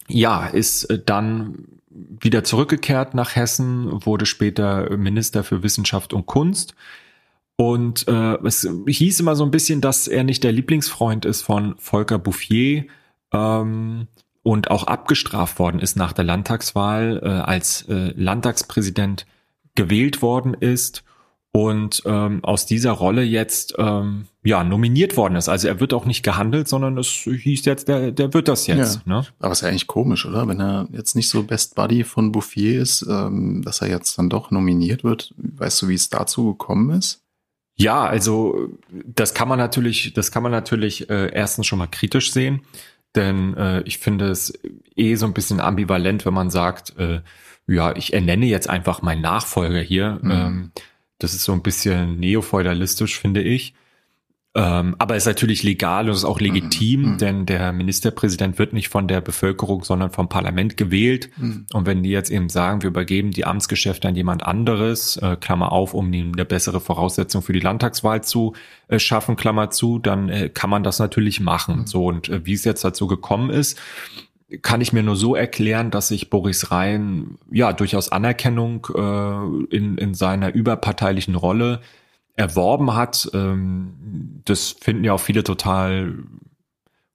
ja, ist dann wieder zurückgekehrt nach Hessen, wurde später Minister für Wissenschaft und Kunst. Und äh, es hieß immer so ein bisschen, dass er nicht der Lieblingsfreund ist von Volker Bouffier. Ähm, und auch abgestraft worden ist nach der Landtagswahl, äh, als äh, Landtagspräsident gewählt worden ist und ähm, aus dieser Rolle jetzt ähm, ja nominiert worden ist. Also er wird auch nicht gehandelt, sondern es hieß jetzt, der, der wird das jetzt. Ja. Ne? Aber ist ja eigentlich komisch, oder? Wenn er jetzt nicht so Best Buddy von Bouffier ist, ähm, dass er jetzt dann doch nominiert wird. Weißt du, wie es dazu gekommen ist? Ja, also das kann man natürlich, das kann man natürlich äh, erstens schon mal kritisch sehen. Denn äh, ich finde es eh so ein bisschen ambivalent, wenn man sagt, äh, ja, ich ernenne jetzt einfach meinen Nachfolger hier. Mhm. Ähm, das ist so ein bisschen neofeudalistisch, finde ich. Ähm, aber ist natürlich legal und ist auch legitim, mhm. denn der Ministerpräsident wird nicht von der Bevölkerung, sondern vom Parlament gewählt. Mhm. Und wenn die jetzt eben sagen, wir übergeben die Amtsgeschäfte an jemand anderes, äh, Klammer auf, um eine bessere Voraussetzung für die Landtagswahl zu äh, schaffen, Klammer zu, dann äh, kann man das natürlich machen. Mhm. So und äh, wie es jetzt dazu gekommen ist, kann ich mir nur so erklären, dass sich Boris Rhein ja durchaus Anerkennung äh, in, in seiner überparteilichen Rolle erworben hat. Ähm, das finden ja auch viele total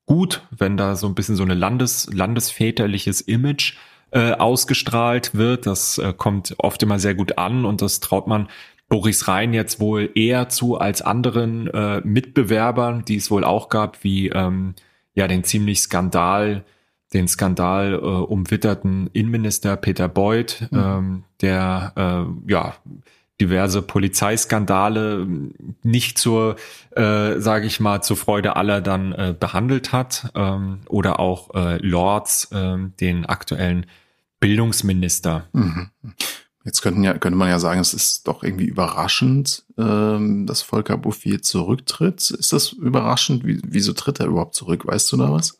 gut, wenn da so ein bisschen so eine Landes, landesväterliches Image äh, ausgestrahlt wird. Das äh, kommt oft immer sehr gut an und das traut man Boris Rhein jetzt wohl eher zu als anderen äh, Mitbewerbern, die es wohl auch gab, wie ähm, ja den ziemlich Skandal, den Skandal äh, umwitterten Innenminister Peter Beuth, mhm. ähm, der äh, ja diverse Polizeiskandale nicht zur, äh, sage ich mal, zur Freude aller dann äh, behandelt hat ähm, oder auch äh, Lords, äh, den aktuellen Bildungsminister. Mhm. Jetzt könnten ja, könnte man ja sagen, es ist doch irgendwie überraschend, ähm, dass Volker Bouffier zurücktritt. Ist das überraschend? Wie, wieso tritt er überhaupt zurück? Weißt du da was?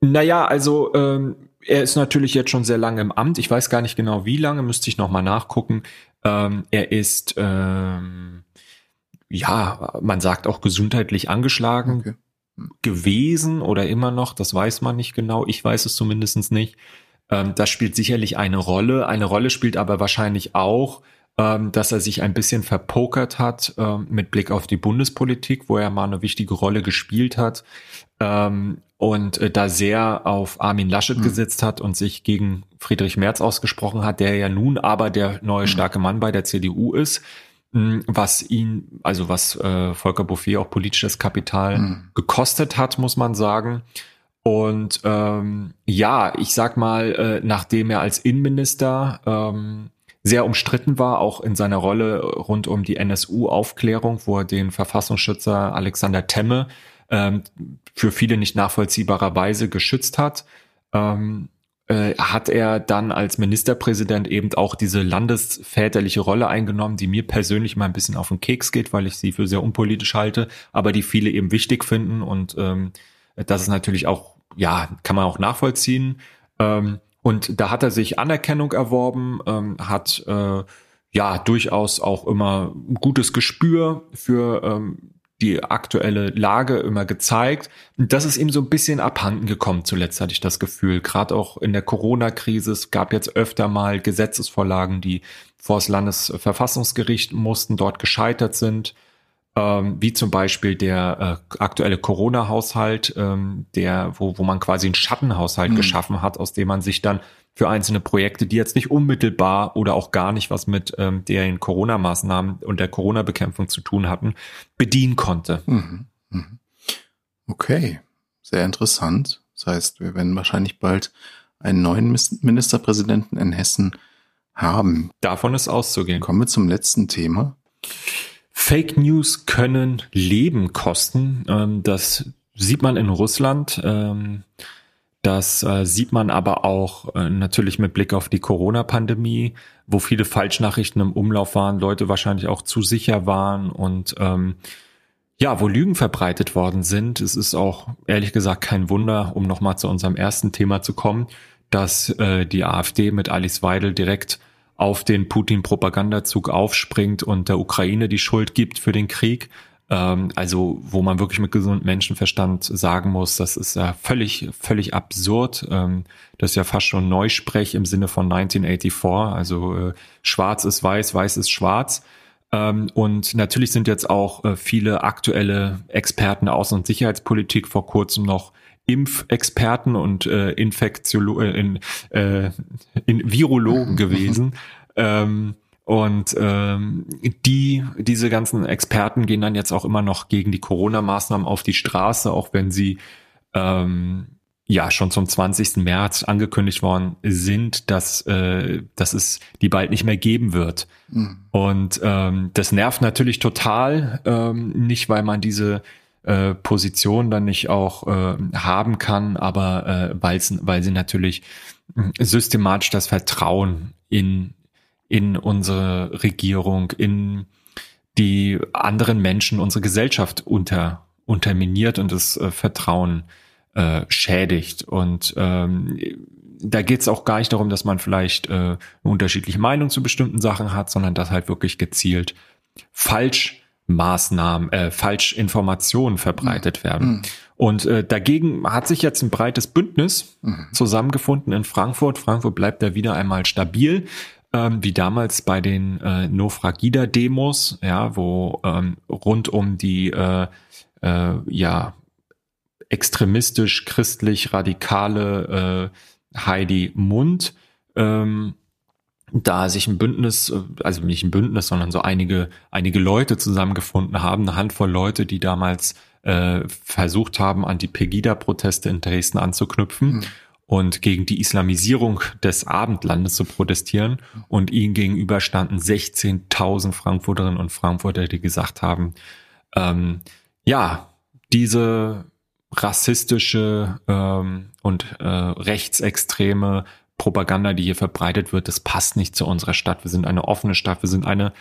Naja, also ähm, er ist natürlich jetzt schon sehr lange im Amt. Ich weiß gar nicht genau, wie lange, müsste ich nochmal nachgucken. Ähm, er ist, ähm, ja, man sagt auch gesundheitlich angeschlagen okay. gewesen oder immer noch, das weiß man nicht genau. Ich weiß es zumindest nicht. Ähm, das spielt sicherlich eine Rolle. Eine Rolle spielt aber wahrscheinlich auch, ähm, dass er sich ein bisschen verpokert hat ähm, mit Blick auf die Bundespolitik, wo er mal eine wichtige Rolle gespielt hat ähm, und äh, da sehr auf Armin Laschet mhm. gesetzt hat und sich gegen Friedrich Merz ausgesprochen hat, der ja nun aber der neue mhm. starke Mann bei der CDU ist, mh, was ihn, also was äh, Volker Bouffier auch politisches Kapital mhm. gekostet hat, muss man sagen. Und ähm, ja, ich sag mal, äh, nachdem er als Innenminister ähm, sehr umstritten war, auch in seiner Rolle rund um die NSU-Aufklärung, wo er den Verfassungsschützer Alexander Temme ähm, für viele nicht nachvollziehbarerweise geschützt hat, ähm, äh, hat er dann als Ministerpräsident eben auch diese landesväterliche Rolle eingenommen, die mir persönlich mal ein bisschen auf den Keks geht, weil ich sie für sehr unpolitisch halte, aber die viele eben wichtig finden und ähm, das ist natürlich auch, ja, kann man auch nachvollziehen. Ähm, und da hat er sich Anerkennung erworben, ähm, hat äh, ja durchaus auch immer ein gutes Gespür für ähm, die aktuelle Lage immer gezeigt. Und das ist ihm so ein bisschen abhanden gekommen zuletzt, hatte ich das Gefühl. Gerade auch in der Corona-Krise. Es gab jetzt öfter mal Gesetzesvorlagen, die vor das Landesverfassungsgericht mussten, dort gescheitert sind. Ähm, wie zum Beispiel der äh, aktuelle Corona-Haushalt, ähm, der, wo, wo man quasi einen Schattenhaushalt mhm. geschaffen hat, aus dem man sich dann für einzelne Projekte, die jetzt nicht unmittelbar oder auch gar nicht was mit ähm, den Corona-Maßnahmen und der Corona-Bekämpfung zu tun hatten, bedienen konnte. Mhm. Mhm. Okay, sehr interessant. Das heißt, wir werden wahrscheinlich bald einen neuen Ministerpräsidenten in Hessen haben. Davon ist auszugehen. Kommen wir zum letzten Thema. Fake News können Leben kosten. Ähm, das sieht man in Russland. Das äh, sieht man aber auch äh, natürlich mit Blick auf die Corona-Pandemie, wo viele Falschnachrichten im Umlauf waren, Leute wahrscheinlich auch zu sicher waren und ähm, ja, wo Lügen verbreitet worden sind. Es ist auch ehrlich gesagt kein Wunder, um nochmal zu unserem ersten Thema zu kommen, dass äh, die AfD mit Alice Weidel direkt auf den Putin-Propagandazug aufspringt und der Ukraine die Schuld gibt für den Krieg ähm, also wo man wirklich mit gesundem Menschenverstand sagen muss, das ist ja völlig, völlig absurd. Ähm, das ist ja fast schon Neusprech im Sinne von 1984. Also äh, schwarz ist weiß, weiß ist schwarz. Ähm, und natürlich sind jetzt auch äh, viele aktuelle Experten der Außen- und Sicherheitspolitik vor kurzem noch Impfexperten und äh, Infektiolo äh, in, äh, in Virologen gewesen. ähm, und ähm, die, diese ganzen Experten gehen dann jetzt auch immer noch gegen die Corona-Maßnahmen auf die Straße, auch wenn sie ähm, ja schon zum 20. März angekündigt worden sind, dass, äh, dass es die bald nicht mehr geben wird. Mhm. Und ähm, das nervt natürlich total, ähm, nicht weil man diese äh, Position dann nicht auch äh, haben kann, aber äh, weil sie natürlich systematisch das Vertrauen in in unsere Regierung, in die anderen Menschen, unsere Gesellschaft unter, unterminiert und das äh, Vertrauen äh, schädigt. Und ähm, da geht es auch gar nicht darum, dass man vielleicht äh, eine unterschiedliche Meinung zu bestimmten Sachen hat, sondern dass halt wirklich gezielt falsch Maßnahmen, äh, Falschinformationen verbreitet mhm. werden. Mhm. Und äh, dagegen hat sich jetzt ein breites Bündnis mhm. zusammengefunden in Frankfurt. Frankfurt bleibt da wieder einmal stabil ähm, wie damals bei den äh, No Fragida Demos, ja, wo ähm, rund um die äh, äh, ja extremistisch christlich radikale äh, Heidi Mund ähm, da sich ein Bündnis, also nicht ein Bündnis, sondern so einige, einige Leute zusammengefunden haben, eine Handvoll Leute, die damals äh, versucht haben, an die Pegida-Proteste in Dresden anzuknüpfen. Mhm und gegen die Islamisierung des Abendlandes zu protestieren. Und ihnen gegenüber standen 16.000 Frankfurterinnen und Frankfurter, die gesagt haben, ähm, ja, diese rassistische ähm, und äh, rechtsextreme Propaganda, die hier verbreitet wird, das passt nicht zu unserer Stadt. Wir sind eine offene Stadt, wir sind eine,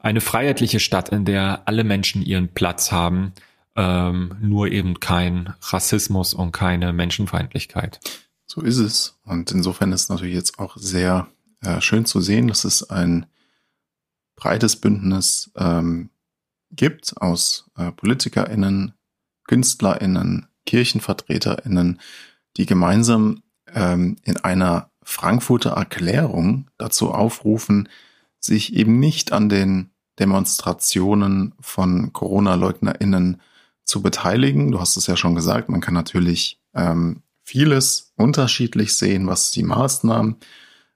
eine freiheitliche Stadt, in der alle Menschen ihren Platz haben, ähm, nur eben kein Rassismus und keine Menschenfeindlichkeit. So ist es. Und insofern ist es natürlich jetzt auch sehr äh, schön zu sehen, dass es ein breites Bündnis ähm, gibt aus äh, PolitikerInnen, KünstlerInnen, KirchenvertreterInnen, die gemeinsam ähm, in einer Frankfurter Erklärung dazu aufrufen, sich eben nicht an den Demonstrationen von Corona-LeugnerInnen zu beteiligen. Du hast es ja schon gesagt, man kann natürlich ähm, vieles unterschiedlich sehen, was die Maßnahmen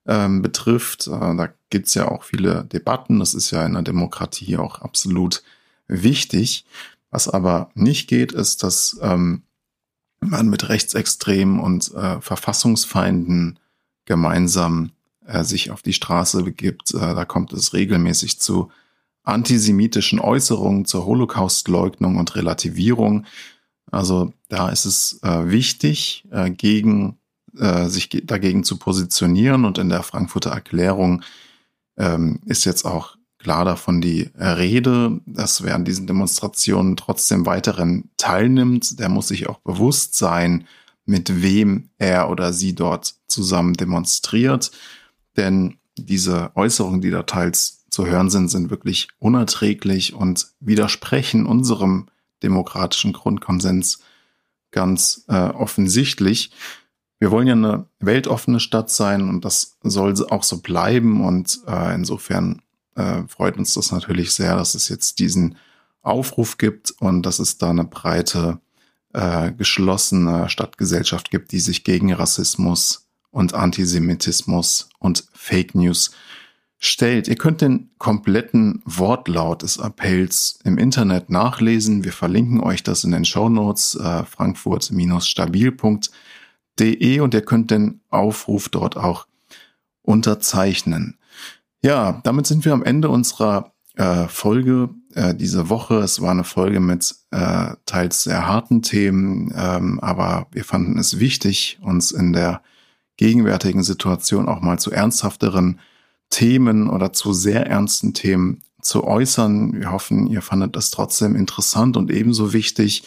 ähm, betrifft. Äh, da gibt's ja auch viele Debatten. Das ist ja in der Demokratie auch absolut wichtig. Was aber nicht geht, ist, dass ähm, man mit Rechtsextremen und äh, Verfassungsfeinden gemeinsam äh, sich auf die Straße begibt. Äh, da kommt es regelmäßig zu antisemitischen Äußerungen, zur Holocaustleugnung und Relativierung. Also da ist es äh, wichtig, äh, gegen, äh, sich dagegen zu positionieren. Und in der Frankfurter Erklärung ähm, ist jetzt auch klar davon die Rede, dass wer an diesen Demonstrationen trotzdem weiteren teilnimmt, der muss sich auch bewusst sein, mit wem er oder sie dort zusammen demonstriert. Denn diese Äußerungen, die da teils zu hören sind, sind wirklich unerträglich und widersprechen unserem demokratischen Grundkonsens ganz äh, offensichtlich. Wir wollen ja eine weltoffene Stadt sein und das soll auch so bleiben. Und äh, insofern äh, freut uns das natürlich sehr, dass es jetzt diesen Aufruf gibt und dass es da eine breite, äh, geschlossene Stadtgesellschaft gibt, die sich gegen Rassismus und Antisemitismus und Fake News stellt. Ihr könnt den kompletten Wortlaut des Appells im Internet nachlesen. Wir verlinken euch das in den Show Notes äh, frankfurt-stabil.de und ihr könnt den Aufruf dort auch unterzeichnen. Ja, damit sind wir am Ende unserer äh, Folge äh, diese Woche. Es war eine Folge mit äh, teils sehr harten Themen, ähm, aber wir fanden es wichtig, uns in der gegenwärtigen Situation auch mal zu ernsthafteren Themen oder zu sehr ernsten Themen zu äußern. Wir hoffen, ihr fandet das trotzdem interessant und ebenso wichtig.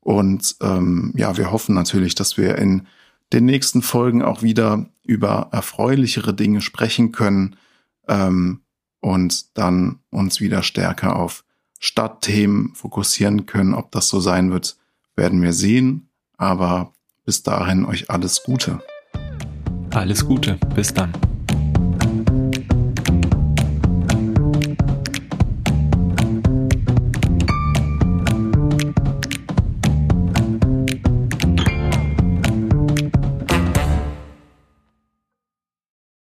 Und ähm, ja, wir hoffen natürlich, dass wir in den nächsten Folgen auch wieder über erfreulichere Dinge sprechen können ähm, und dann uns wieder stärker auf Stadtthemen fokussieren können. Ob das so sein wird, werden wir sehen. Aber bis dahin euch alles Gute. Alles Gute. Bis dann.